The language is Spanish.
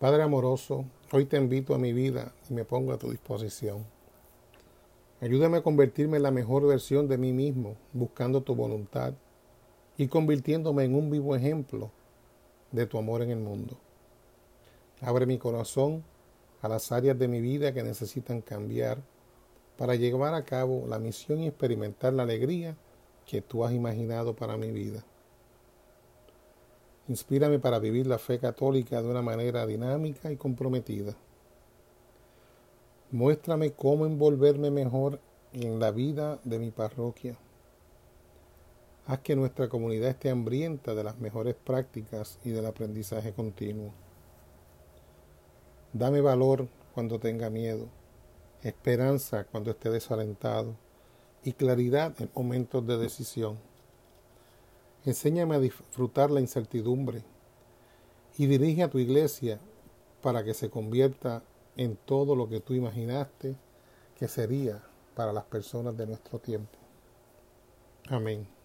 Padre amoroso, hoy te invito a mi vida y me pongo a tu disposición. Ayúdame a convertirme en la mejor versión de mí mismo, buscando tu voluntad y convirtiéndome en un vivo ejemplo de tu amor en el mundo. Abre mi corazón a las áreas de mi vida que necesitan cambiar para llevar a cabo la misión y experimentar la alegría que tú has imaginado para mi vida. Inspírame para vivir la fe católica de una manera dinámica y comprometida. Muéstrame cómo envolverme mejor en la vida de mi parroquia. Haz que nuestra comunidad esté hambrienta de las mejores prácticas y del aprendizaje continuo. Dame valor cuando tenga miedo, esperanza cuando esté desalentado y claridad en momentos de decisión. Enséñame a disfrutar la incertidumbre y dirige a tu iglesia para que se convierta en todo lo que tú imaginaste que sería para las personas de nuestro tiempo. Amén.